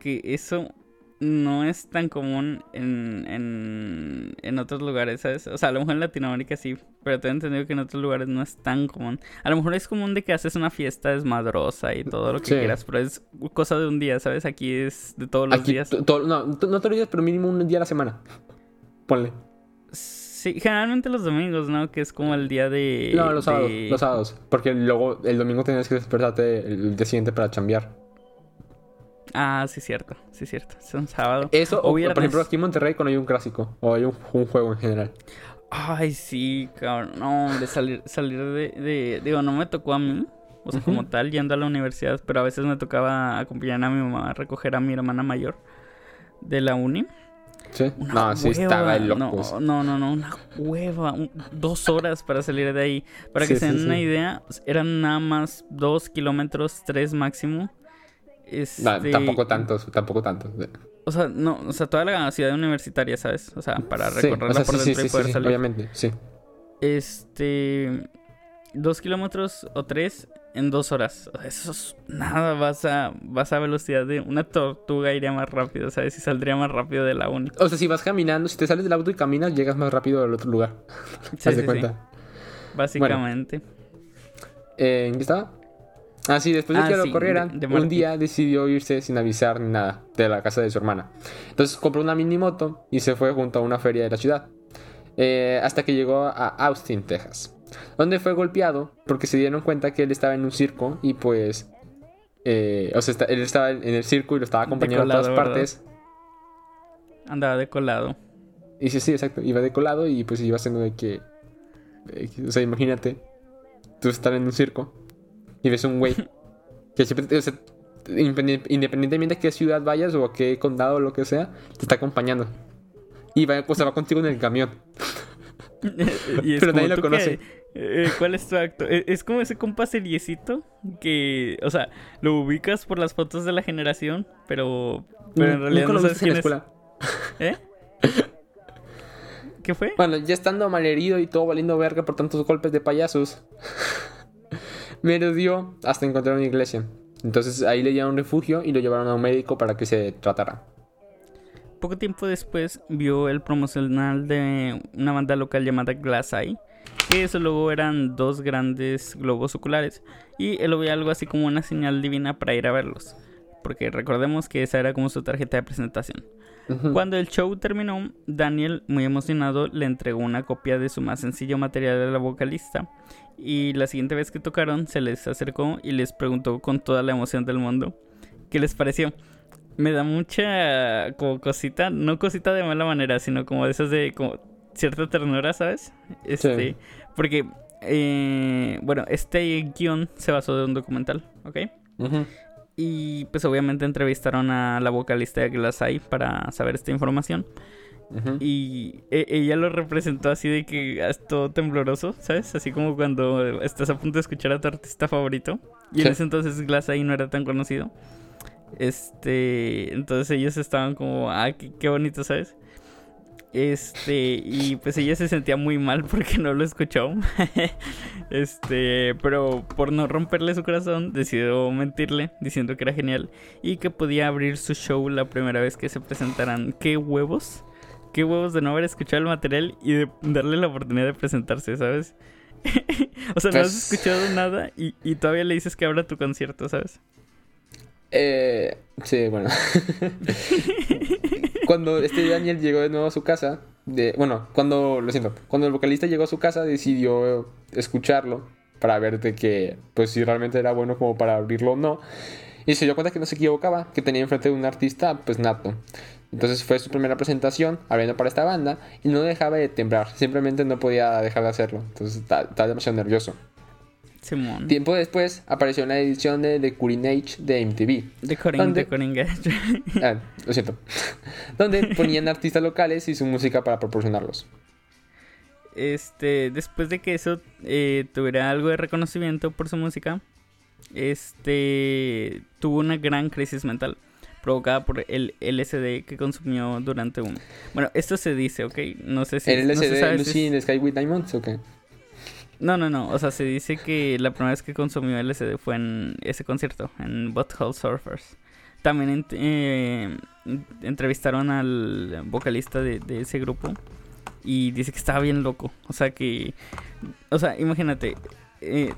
que eso no es tan común en, en, en otros lugares, ¿sabes? O sea, a lo mejor en Latinoamérica sí, pero tengo entendido que en otros lugares no es tan común. A lo mejor es común de que haces una fiesta desmadrosa y todo lo que Sí. quieras, pero es cosa de un día, ¿sabes? Aquí es de todos los Aquí, días. no, no todos los días, pero mínimo un día a la semana. Ponle. Sí, generalmente los domingos, ¿no? Que es como el día de... No, los sábados, los sábados. Porque luego el domingo tienes que despertarte el día siguiente para chambear. Ah, sí, cierto, sí, cierto. Es un sábado. Eso, o, por ejemplo, aquí en Monterrey cuando hay un clásico, o hay un, un juego en general. Ay, sí, cabrón. No, de salir, salir de, de- Digo, no me tocó a mí. O sea, como tal, yendo a la universidad. Pero a veces me tocaba acompañar a mi mamá a recoger a mi hermana mayor de la uni. ¿Sí? Una no, sí estaba de locos. No, no, no, no, una hueva. un- dos horas para salir de ahí. Para que Sí, se den sí, una sí. idea, pues, eran nada más dos kilómetros, tres máximo. No, Este, tampoco tantos, tampoco tantos. O sea, no, o sea, toda la ciudad universitaria, ¿sabes? O sea, para Sí, recorrerla o sea, por sí, dentro sí, y sí, poder sí, salir. obviamente, sí. Este. Dos kilómetros o tres en dos horas. O sea, Eso es nada. Vas a, vas a velocidad de una tortuga iría más rápido, ¿sabes? Y saldría más rápido de la uni. O sea, si vas caminando, si te sales del auto y caminas, llegas más rápido al otro lugar. Sí, sí, de cuenta. Básicamente. Eh, ¿En qué estaba? Ah, sí, después de Ah, que sí, lo corrieran, de- de un día decidió irse sin avisar ni nada de la casa de su hermana. Entonces compró una mini moto y se fue junto a una feria de la ciudad. Eh, hasta que llegó a Austin, Texas. Donde fue golpeado porque se dieron cuenta que él estaba en un circo y pues... eh, o sea, él estaba en el circo y lo estaba acompañando a todas partes. Andaba de colado. Y sí, sí, exacto. Iba de colado y pues iba haciendo de que... eh, o sea, imagínate. Tú estás en un circo y ves un güey que siempre... o sea, independientemente a qué ciudad vayas o a qué condado o lo que sea, te está acompañando. Y va, o sea, va contigo en el camión. y Pero nadie lo ¿tú conoce. qué? Eh, ¿Cuál es tu acto? Eh, Es como ese compa seriecito que, o sea, lo ubicas por las fotos de la generación, pero, pero en realidad no lo sabes en quién la es. escuela. ¿Eh? ¿Qué fue? Bueno, ya estando malherido y todo valiendo verga por tantos golpes de payasos, me dio hasta encontrar una iglesia. Entonces ahí le dieron refugio y lo llevaron a un médico para que se tratara. Poco tiempo después vio el promocional de una banda local llamada Glass Eye, que eso luego eran dos grandes globos oculares, y él lo veía algo así como una señal divina para ir a verlos, porque recordemos que esa era como su tarjeta de presentación. Cuando el show terminó, Daniel, muy emocionado, le entregó una copia de su más sencillo material a la vocalista. Y la siguiente vez que tocaron, se les acercó y les preguntó con toda la emoción del mundo qué les pareció. Me da mucha como cosita, no cosita de mala manera, sino como de esas de como cierta ternura, ¿sabes? Este, porque eh, bueno, este guion se basó de un documental, ¿ok? Y pues obviamente entrevistaron a la vocalista de Glassai para saber esta información. Y e, ella lo representó así de que es todo tembloroso, ¿sabes? Así como cuando estás a punto de escuchar a tu artista favorito. Y en ese entonces Glassai no era tan conocido. Este, entonces ellos estaban como, ah, qué bonito, ¿sabes? Este, y pues ella se sentía muy mal porque no lo escuchó. este, pero por no romperle su corazón, decidió mentirle diciendo que era genial y que podía abrir su show la primera vez que se presentaran. ¿Qué huevos? ¿Qué huevos de no haber escuchado el material y de darle la oportunidad de presentarse, ¿sabes? o sea, no has pues escuchado nada y, y todavía le dices que abra tu concierto, ¿sabes? Eh, sí, bueno. cuando este Daniel llegó de nuevo a su casa, de, bueno, cuando, lo siento, cuando el vocalista llegó a su casa decidió escucharlo para ver de que, pues si realmente era bueno como para abrirlo o no. Y se dio cuenta que no se equivocaba, que tenía enfrente de un artista, pues nato. Entonces fue su primera presentación abriendo para esta banda y no dejaba de temblar, simplemente no podía dejar de hacerlo. Entonces estaba demasiado nervioso. Tiempo después apareció una edición de The Cutting Age de MTV. The Cutting, Age. ah, lo siento. donde ponían artistas locales y su música para proporcionarlos. Este, después de que eso eh, tuviera algo de reconocimiento por su música, este, tuvo una gran crisis mental provocada por el LSD que consumió durante un... Bueno, esto se dice, ¿ok? No sé si... ¿El LSD no Lucy in the Sky with Diamonds o qué? No, no, no. O sea, se dice que la primera vez que consumió LSD fue en ese concierto, en Butthole Surfers. También eh, entrevistaron al vocalista de, ese grupo y dice que estaba bien loco. O sea que, o sea, imagínate, eh,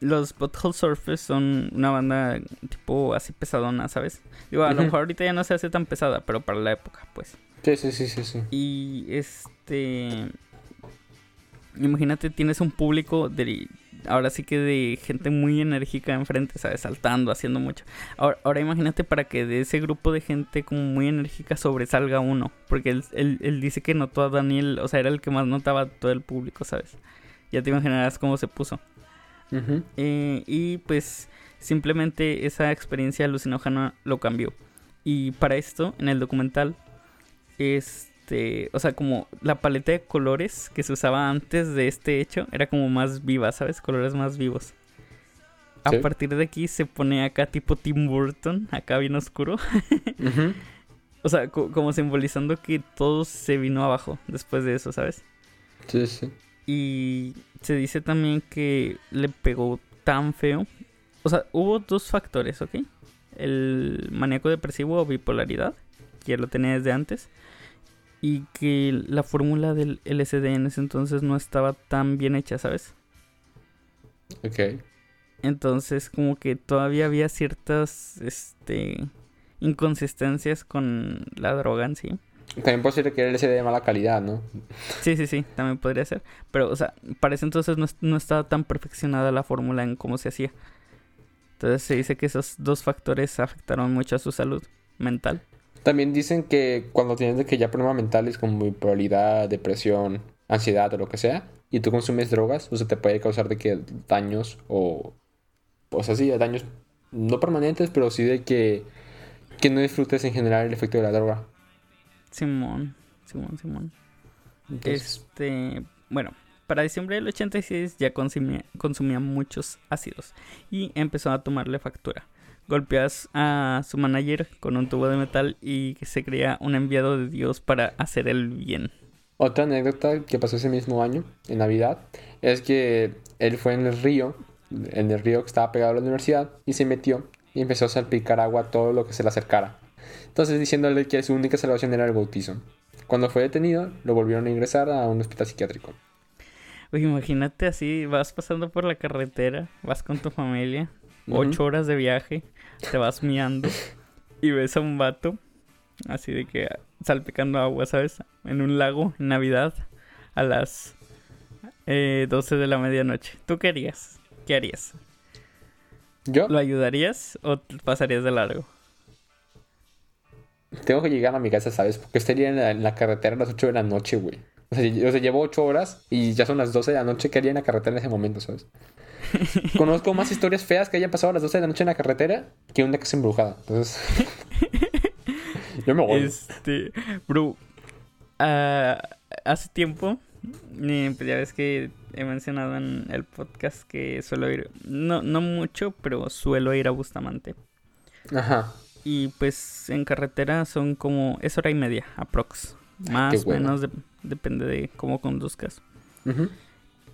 los Butthole Surfers son una banda tipo así pesadona, ¿sabes? Digo, a lo mejor ahorita ya no se hace tan pesada, pero para la época, pues. Sí, sí, sí, sí, sí. Y este imagínate, tienes un público de, ahora sí que de gente muy enérgica enfrente, ¿sabes? Saltando, haciendo mucho. Ahora, ahora imagínate para que de ese grupo de gente como muy enérgica sobresalga uno, porque él, él, dice que notó a Daniel, o sea, era el que más notaba a todo el público, ¿sabes? Ya te imaginarás cómo se puso. Eh, y pues simplemente esa experiencia alucinógena lo cambió. Y para esto, en el documental, es este, o sea, como la paleta de colores que se usaba antes de este hecho era como más viva, ¿sabes? Colores más vivos. A partir de aquí se pone acá tipo Tim Burton, acá bien oscuro. O sea, como simbolizando que todo se vino abajo después de eso, ¿sabes? Sí, sí. Y se dice también que le pegó tan feo. O sea, hubo dos factores, ¿ok? El maníaco depresivo o bipolaridad, que ya lo tenía desde antes y que la fórmula del LSD en ese entonces no estaba tan bien hecha, ¿sabes? Ok. Entonces como que todavía había ciertas este inconsistencias con la droga en sí. También puede ser que el LSD de mala calidad, ¿no? Sí, sí, sí, también podría ser. Pero, o sea, para ese entonces no, no estaba tan perfeccionada la fórmula en cómo se hacía. Entonces se dice que esos dos factores afectaron mucho a su salud mental. También dicen que cuando tienes de que ya problemas mentales como bipolaridad, depresión, ansiedad o lo que sea, y tú consumes drogas, o sea, te puede causar de que daños o, o sea, sí, daños no permanentes, pero sí de que, que no disfrutes en general el efecto de la droga. Simón, Simón, Simón. Este, bueno, para diciembre del 86 ya consumía, consumía muchos ácidos y empezó a tomarle factura golpeas a su manager con un tubo de metal y se crea un enviado de Dios para hacer el bien. Otra anécdota que pasó ese mismo año, en Navidad, es que él fue en el río, en el río que estaba pegado a la universidad, y se metió y empezó a salpicar agua a todo lo que se le acercara. Entonces diciéndole que su única salvación era el bautizo. Cuando fue detenido, lo volvieron a ingresar a un hospital psiquiátrico. Oye, imagínate así, vas pasando por la carretera, vas con tu familia, ocho horas de viaje, te vas miando y ves a un vato, así de que salpicando agua, ¿sabes? En un lago, en Navidad, a las eh, 12 de la medianoche. ¿Tú qué harías? ¿Qué harías? ¿Yo? ¿Lo ayudarías o pasarías de largo? Tengo que llegar a mi casa, ¿sabes? Porque estaría en la, carretera a las 8 de la noche, güey. O sea, o sea, llevo 8 horas y ya son las 12 de la noche. ¿Qué haría en la carretera en ese momento, sabes? Conozco más historias feas que hayan pasado a las 12 de la noche en la carretera que una que es embrujada. Entonces. yo me voy. Este. Bro. ah, hace tiempo. eh, pues ya ves que he mencionado en el podcast que suelo ir. No, no mucho, pero suelo ir a Bustamante. Ajá. Y pues en carretera son como. Es hora y media, aprox. Más o bueno. menos, de- depende de cómo conduzcas.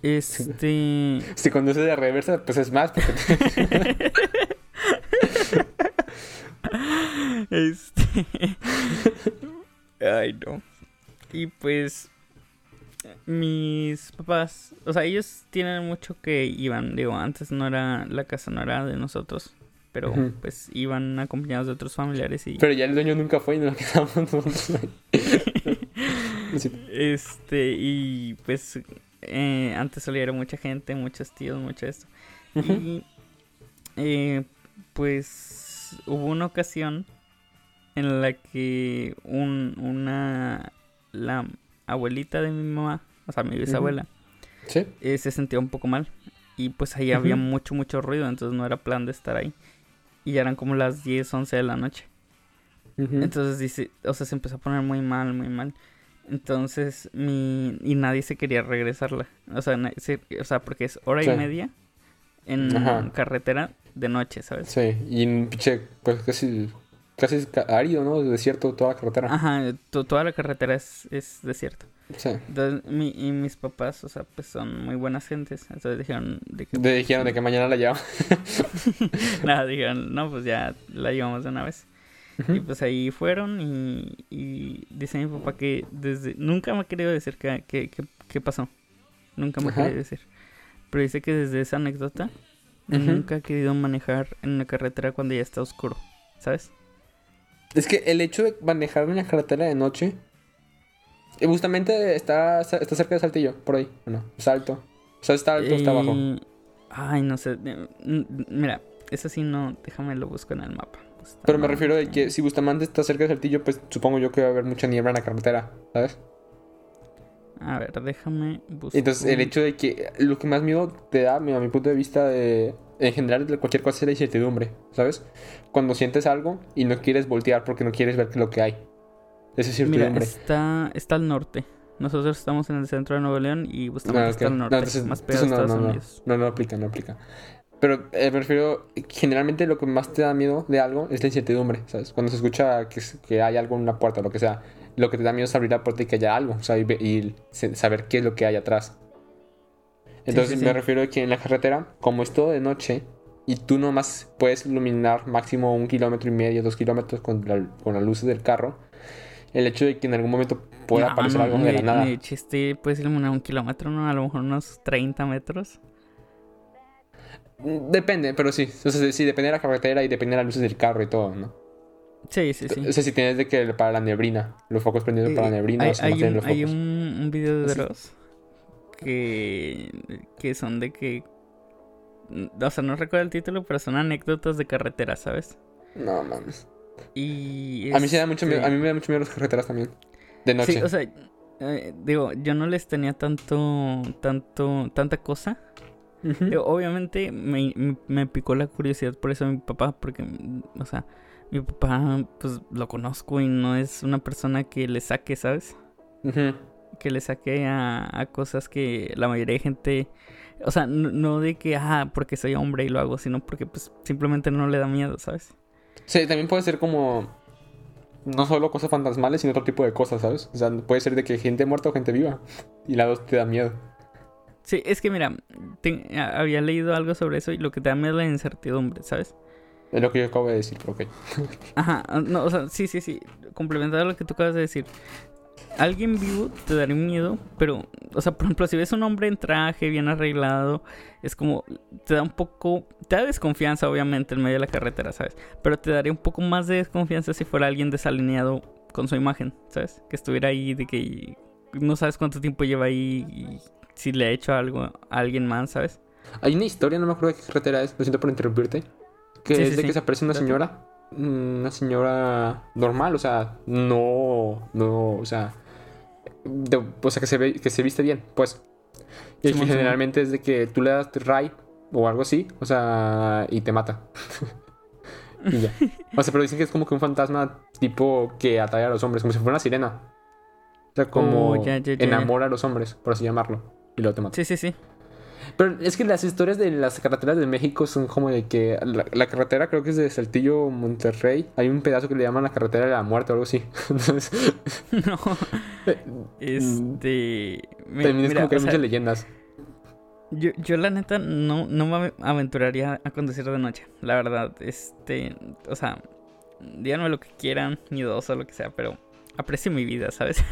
Este. Si conduces de reversa, pues es más. Porque Este. Ay, no. Y pues. Mis papás. O sea, ellos tienen mucho que iban. Digo, antes no era. La casa no era de nosotros. Pero pues iban acompañados de otros familiares y. Pero ya el dueño nunca fue y nos quedamos nosotros. Este. Y pues. eh, antes ir mucha gente, muchos tíos, mucho esto. Ujú. Y eh, pues hubo una ocasión en la que un, una la abuelita de mi mamá, o sea mi bisabuela, Sí. eh, se sentía un poco mal y pues ahí había mucho mucho ruido, entonces no era plan de estar ahí. Y ya eran como las 10, 11 de la noche. Entonces dice, o sea, se empezó a poner muy mal, muy mal. Entonces, mi... Y nadie se quería regresarla. O sea, se- o sea porque es hora Sí. y media en Ajá. carretera de noche, ¿sabes? Sí, y en pinche, pues casi, casi es árido, ¿no? Desierto toda la carretera. Ajá, to- toda la carretera es, es desierto. Sí. Entonces, mi, y mis papás, o sea, pues son muy buenas gentes. Entonces dijeron de que... Dijeron de que mañana la llevamos. Nada, dijeron, no, pues ya la llevamos de una vez. Y pues ahí fueron y, y dice mi papá que desde... Nunca me ha querido decir qué que, que- qué pasó. Nunca me ha querido decir. Pero dice que desde esa anécdota nunca ha querido manejar en la carretera cuando ya está oscuro. ¿Sabes? Es que el hecho de manejar en la carretera de noche. Eh, Justamente está, está cerca de Saltillo, por ahí. Bueno, está alto. O sea, está alto, está abajo. Eh, Ay, no sé. eh, Mira, eso sí no... Déjame lo busco en el mapa. Pero me refiero de que si Bustamante está cerca de Saltillo, pues supongo yo que va a haber mucha niebla en la carretera, ¿sabes? A ver, déjame buscar. Entonces, el hecho de que lo que más miedo te da, a mi punto de vista, de, en general, cualquier cosa es la incertidumbre, ¿sabes? Cuando sientes algo y no quieres voltear porque no quieres ver lo que hay. Esa Mira, incertidumbre. está, está al norte. Nosotros estamos en el centro de Nuevo León y Bustamante No, está ok. al No, norte, entonces- más pegado a Estados no, no, no. Unidos. No, no aplica, no aplica. Pero eh, me refiero, generalmente lo que más te da miedo de algo es la incertidumbre, ¿sabes? Cuando se escucha que, que hay algo en una puerta o lo que sea, lo que te da miedo es abrir la puerta y que haya algo, o sea, y, y saber qué es lo que hay atrás. Entonces sí, me sí. refiero a que en la carretera, como es todo de noche, y tú nomás puedes iluminar máximo un kilómetro y medio, dos kilómetros con, la- con las luces del carro, el hecho de que en algún momento pueda No, aparecer no, algo de la nada. de chiste, puedes iluminar un kilómetro, ¿no? A lo mejor unos 30 metros. Mm, Depende, pero sí. O sea, sí, depende de la carretera y depende de las luces del carro y todo, ¿no? Sí, sí, sí. O sea, si tienes de que para la neblina, los focos prendidos para la Eh, neblina, hay, o sea, hay no tienen un, los hay focos. un, un video de Así. Dross que, que son de que... O sea, no recuerdo el título, pero son anécdotas de carretera, ¿sabes? No, mames. Y A mí sí me da mucho este, miedo, a mí me da mucho miedo las carreteras también. De noche. Sí, o sea, eh, digo, yo no les tenía tanto, tanto, tanta cosa. Digo, obviamente me, me- me picó la curiosidad por eso a mi papá, porque, o sea, mi papá, pues lo conozco y no es una persona que le saque, ¿sabes? Que le saque a, a cosas que la mayoría de gente, O sea, no, no de que, ah, porque soy hombre y lo hago, sino porque pues simplemente no le da miedo, ¿sabes? Sí, también puede ser como no solo cosas fantasmales, sino otro tipo de cosas, ¿sabes? O sea, puede ser de que gente muerta o gente viva. Y la dos te da miedo. Sí, es que mira, te- había leído algo sobre eso y lo que te da miedo es la incertidumbre, ¿sabes? Es lo que yo acabo de decir, ok. Ajá, no, o sea, sí, sí, sí, complementar lo que tú acabas de decir. Alguien vivo te daría miedo, pero, o sea, por ejemplo, si ves un hombre en traje, bien arreglado, es como, te da un poco, te da desconfianza, obviamente, en medio de la carretera, ¿sabes? Pero te daría un poco más de desconfianza si fuera alguien desalineado con su imagen, ¿sabes? Que estuviera ahí, de que no sabes cuánto tiempo lleva ahí y si le ha hecho algo a alguien más, ¿sabes? Hay una historia, no me acuerdo de qué carretera es, lo siento por interrumpirte. Que Sí, es sí, de sí. que se aparece una señora. Una señora normal, o sea, no. No, o sea. de- o sea, que se ve, que se viste bien, pues. Y que Simón. generalmente es de que tú le das ray o algo así, o sea, y te mata. y ya. O sea, pero dicen que es como que un fantasma tipo que atrae a los hombres, como si fuera una sirena. O sea, como Oh, ya, ya, ya. enamora a los hombres, por así llamarlo. Y luego te mata. Sí, sí, sí. Pero es que las historias de las carreteras de México son como de que la, la carretera creo que es de Saltillo Monterrey. Hay un pedazo que le llaman la carretera de la muerte o algo así. Entonces, no. eh, Este. mi- también es mira, como que hay sea, muchas leyendas. Yo, yo la neta no, no me aventuraría a conducir de noche. La verdad, este, o sea, díganme lo que quieran, ni dos o lo que sea, pero aprecio mi vida, ¿sabes?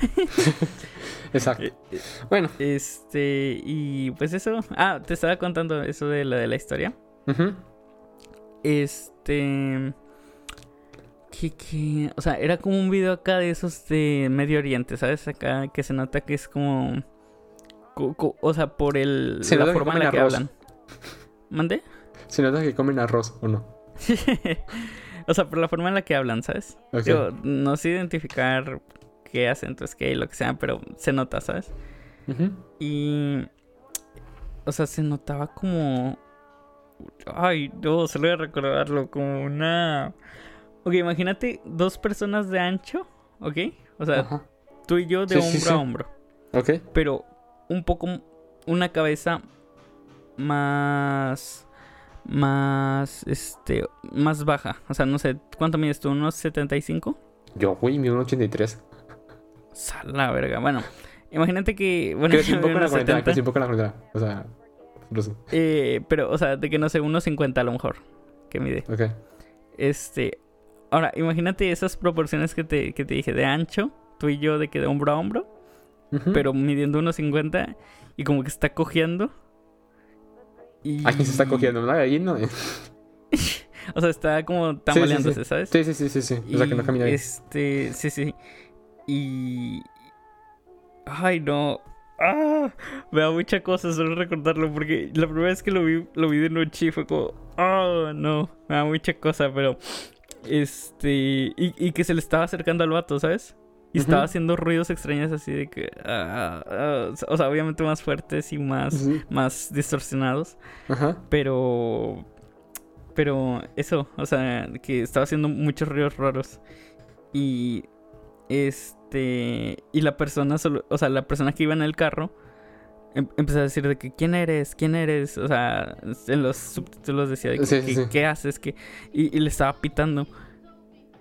Exacto. Eh, eh, Bueno, Este, y pues eso. Ah, te estaba contando eso de la de la historia. Este. Que, que, o sea, era como un video acá de esos de Medio Oriente, ¿sabes? Acá que se nota que es como. co- co- o sea, por el, Se la forma en la que arroz. hablan. ¿Mande? se nota que comen arroz o no. o sea, por la forma en la que hablan, ¿sabes? Ok. Digo, no sé identificar qué acento es qué y lo que sea, pero se nota, ¿sabes? Y. O sea, se notaba como. Ay, no, solo voy a recordarlo. Como una. Ok, imagínate dos personas de ancho, ¿ok? O sea, Ajá. tú y yo de Sí, sí, hombro sí. a hombro. Ok. Pero un poco. Una cabeza más. Más. Este. Más baja. O sea, no sé. ¿Cuánto mides tú? ¿Unos 75? Yo, güey, mi 1.83. Sal la verga. Bueno, imagínate que. Bueno, Crecí un yo poco en la unos cuarentena, 70. crecí un poco en la cuarentena. O sea. Eh, pero, o sea, de que no sé, unos 50 a lo mejor. Que mide. Ok. Este. Ahora, imagínate esas proporciones que te, que te dije de ancho, tú y yo, de que de hombro a hombro, pero midiendo unos 50 y como que está cojeando. Y... ¿A quién se está cogiendo? ¿Una gallina? O sea, está como tambaleándose, ¿sabes? Sí, sí, sí, sí, sí. O sea, que no camina bien. Este, sí, sí. Y. Ay, no. Ah, me da mucha cosa solo recordarlo porque la primera vez que lo vi, lo vi de noche y fue como, oh, no, me da mucha cosa, pero. Este. Y, y que se le estaba acercando al vato, ¿sabes? Y estaba haciendo ruidos extraños así de que. ah, ah, o sea, obviamente más fuertes y más, más distorsionados. Ajá. Pero. Pero eso, o sea, que estaba haciendo muchos ruidos raros. Y. Este. Y la persona solo. O sea, la persona que iba en el carro. em- empezó a decir de que quién eres, quién eres. O sea, en los subtítulos decía de que, Sí, sí, que, sí. qué haces, que. Y, y le estaba pitando.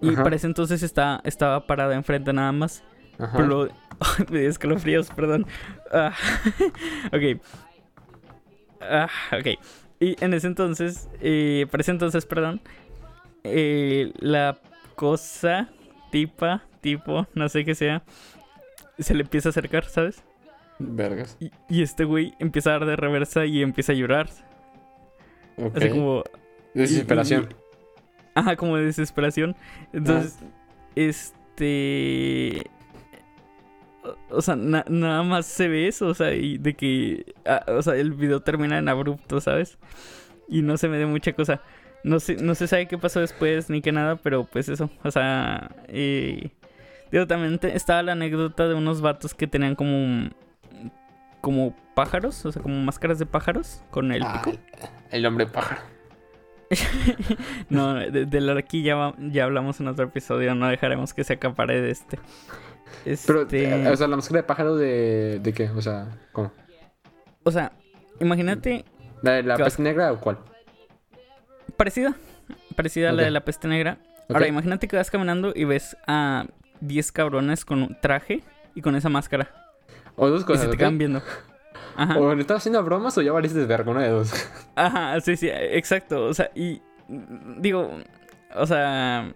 Y Ajá. para ese entonces estaba, estaba parada enfrente nada más. Ajá. Pero me escalofríos, perdón. Ah, ok. Ah, ok. Y en ese entonces, eh, para ese entonces, perdón, eh, la cosa, tipa, tipo, no sé qué sea, se le empieza a acercar, ¿sabes? Vergas. Y, y este güey empieza a dar de reversa y empieza a llorar. Ok. Así como... Desesperación. Ajá, como de desesperación. Entonces, este. o- sea, na- nada más se ve eso, o sea, y de que. ah, o sea, el video termina en abrupto, ¿sabes? Y no se me da mucha cosa. No sé, no se sabe qué pasó después ni qué nada, pero pues eso. O sea, eh, digo, también te- estaba la anécdota de unos vatos que tenían como. Como pájaros, o sea, como máscaras de pájaros con el Ah, pico. el hombre pájaro. No, de, del arquí ya, va- ya hablamos en otro episodio, no dejaremos que se acapare de este. Pero, Este, eh, o sea, la máscara de pájaro de, de qué? O sea, ¿cómo? o sea, imagínate. ¿La de la ¿Qué vas- peste negra o cuál? Parecida. Parecida a la de la peste negra. Ahora, imagínate que vas caminando y ves a 10 cabrones con un traje y con esa máscara. O dos y cosas. se te ¿ok? quedan viendo. Ajá. O le estás haciendo bromas o ya valiste verga, una de dos. Ajá, sí, sí, exacto. O sea, y digo, o sea,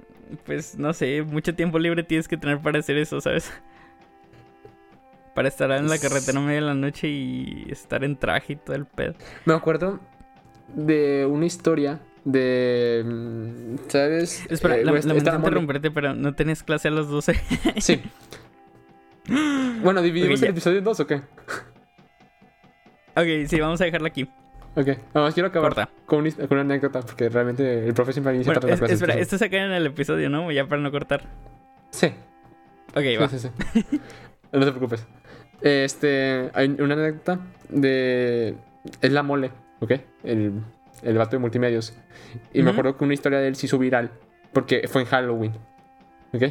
pues no sé, mucho tiempo libre tienes que tener para hacer eso, ¿sabes? Para estar en la carretera a media de la noche y estar en traje y todo el pedo. Me acuerdo de una historia de. ¿Sabes? Espera, Eh, la- lamento mole- interrumpirte, pero no tenías clase a las 12. Sí. Bueno, ¿dividimos ya. el episodio en dos o qué? Ok, sí, vamos a dejarla aquí. Ok. Nada más quiero acabar Corta. con, una, con una anécdota porque realmente el profe siempre inicia Bueno, es- clases. espera, esto se acaba en el episodio, ¿no? Ya para no cortar. Sí. Ok, Sí, va. sí, sí. No te preocupes. Este, hay una anécdota de... Es la mole, ¿ok? El, el vato de multimedios. Y me acuerdo que una historia de él se hizo viral porque fue en Halloween, ¿ok?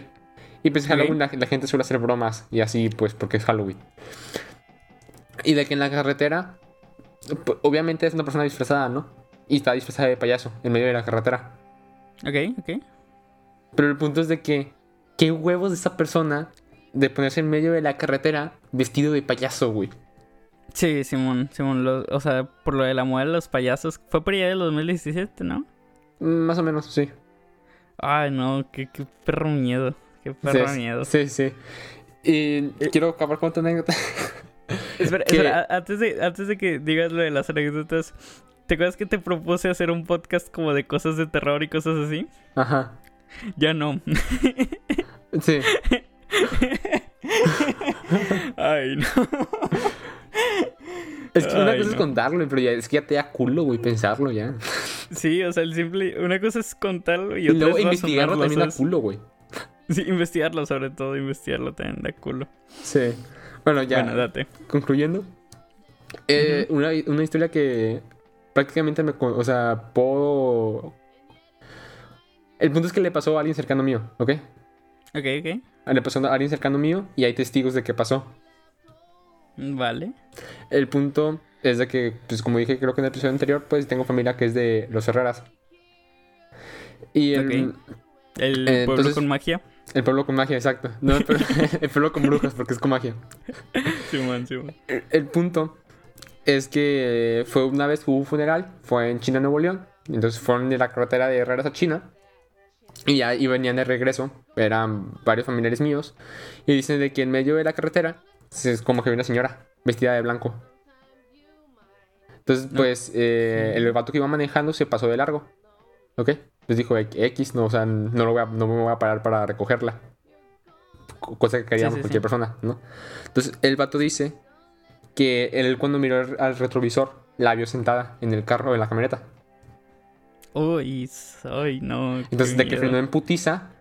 Y pues en. Halloween la, la gente suele hacer bromas y así pues porque es Halloween. Y de que en la carretera, obviamente es una persona disfrazada, ¿no? Y está disfrazada de payaso en medio de la carretera. Ok, ok. Pero el punto es de que, ¿qué huevos de esa persona de ponerse en medio de la carretera vestido de payaso, güey? Sí, Simón, Simón, lo- o sea, por lo de la moda de los payasos, fue por allá del 2017, ¿no? Mm, Más o menos, sí. Ay, no, qué, qué perro miedo, qué perro sí, miedo. Sí, sí. Y quiero acabar con tu anécdota. Espera, que- espera, antes de, antes de que digas lo de las anécdotas, ¿te acuerdas que te propuse hacer un podcast como de cosas de terror y cosas así? Ajá. Ya no. Sí. Ay, no. Es que una Ay, cosa es contarlo, pero ya, es que ya te da culo, güey, pensarlo ya. Sí, o sea, el simple, una cosa es contarlo y Y, otra luego es investigarlo también da culo, güey. Sí, investigarlo sobre todo, investigarlo también da culo. Sí. Bueno, ya. Bueno, date. concluyendo. Eh, una, una historia que prácticamente me... O sea, puedo... El punto es que le pasó a alguien cercano mío, ¿ok? Ok, ok. Le pasó a alguien cercano mío y hay testigos de que pasó. Vale. El punto es de que, pues como dije creo que en el episodio anterior, pues tengo familia que es de los Herreras. Y el. El Eh, pueblo entonces- con magia. El pueblo con magia, exacto. No, el pueblo, el pueblo con brujas, porque es con magia. Simón, Simón. El, el punto es que fue una vez hubo un funeral, fue en China, Nuevo León. Entonces fueron de la carretera de Herreras a China. Y ya y venían de regreso, eran varios familiares míos. Y dicen de que en medio de la carretera es como que había una señora vestida de blanco. Entonces, No. pues, eh, el vato que iba manejando se pasó de largo. ¿Ok? Les dijo X, no, o sea, no, lo voy a- no me voy a parar para recogerla. Co- Cosa que Sí, sí, cualquier sí. persona, ¿no? Entonces, el vato dice que él cuando miró al- retrovisor la vio sentada en el carro, en la camioneta. Uy, ay, no. Entonces, de que miedo. frenó en putiza,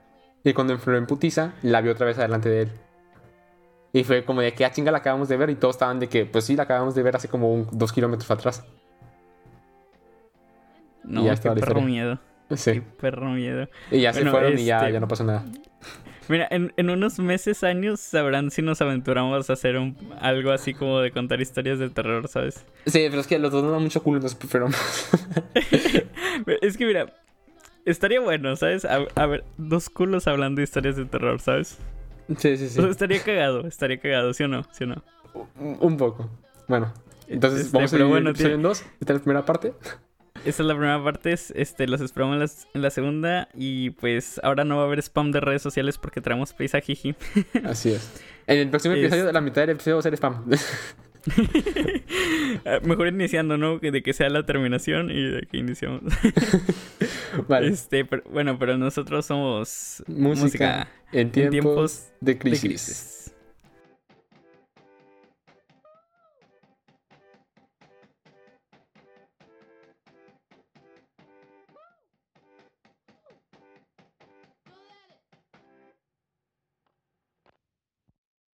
y cuando frenó en putiza, la vio otra vez adelante de él. Y fue como de que, ah, chinga, la acabamos de ver, y todos estaban de que, pues sí, la acabamos de ver hace como un- dos kilómetros atrás. No, y ya qué perro historia. miedo. Qué Sí. perro miedo. Y ya se fueron y ya, este- ya no pasó nada. Mira, en, en unos meses, años, sabrán si nos aventuramos a hacer un, algo así como de contar historias de terror, ¿sabes? Sí, pero es que los dos nos dan mucho culo, entonces preferimos. Es que mira, estaría bueno, ¿sabes? A, a ver, dos culos hablando de historias de terror, ¿sabes? sí, sí, sí. O sea, estaría cagado, estaría cagado, ¿sí o no? ¿Sí o no? Un un poco. Bueno, entonces Este, vamos a ir bueno, en dos. Esta es la primera parte. Esta es la primera parte, es, este, los esperamos en la, en la segunda y pues ahora no va a haber spam de redes sociales porque traemos paisajiji. Así es. En el próximo Es- episodio, la mitad del episodio va a ser spam. Ah, Mejor iniciando, ¿no? De que sea la terminación y de que iniciamos. vale. Este, pero- bueno, pero nosotros somos música, en en tiempos, tiempos de de crisis. crisis.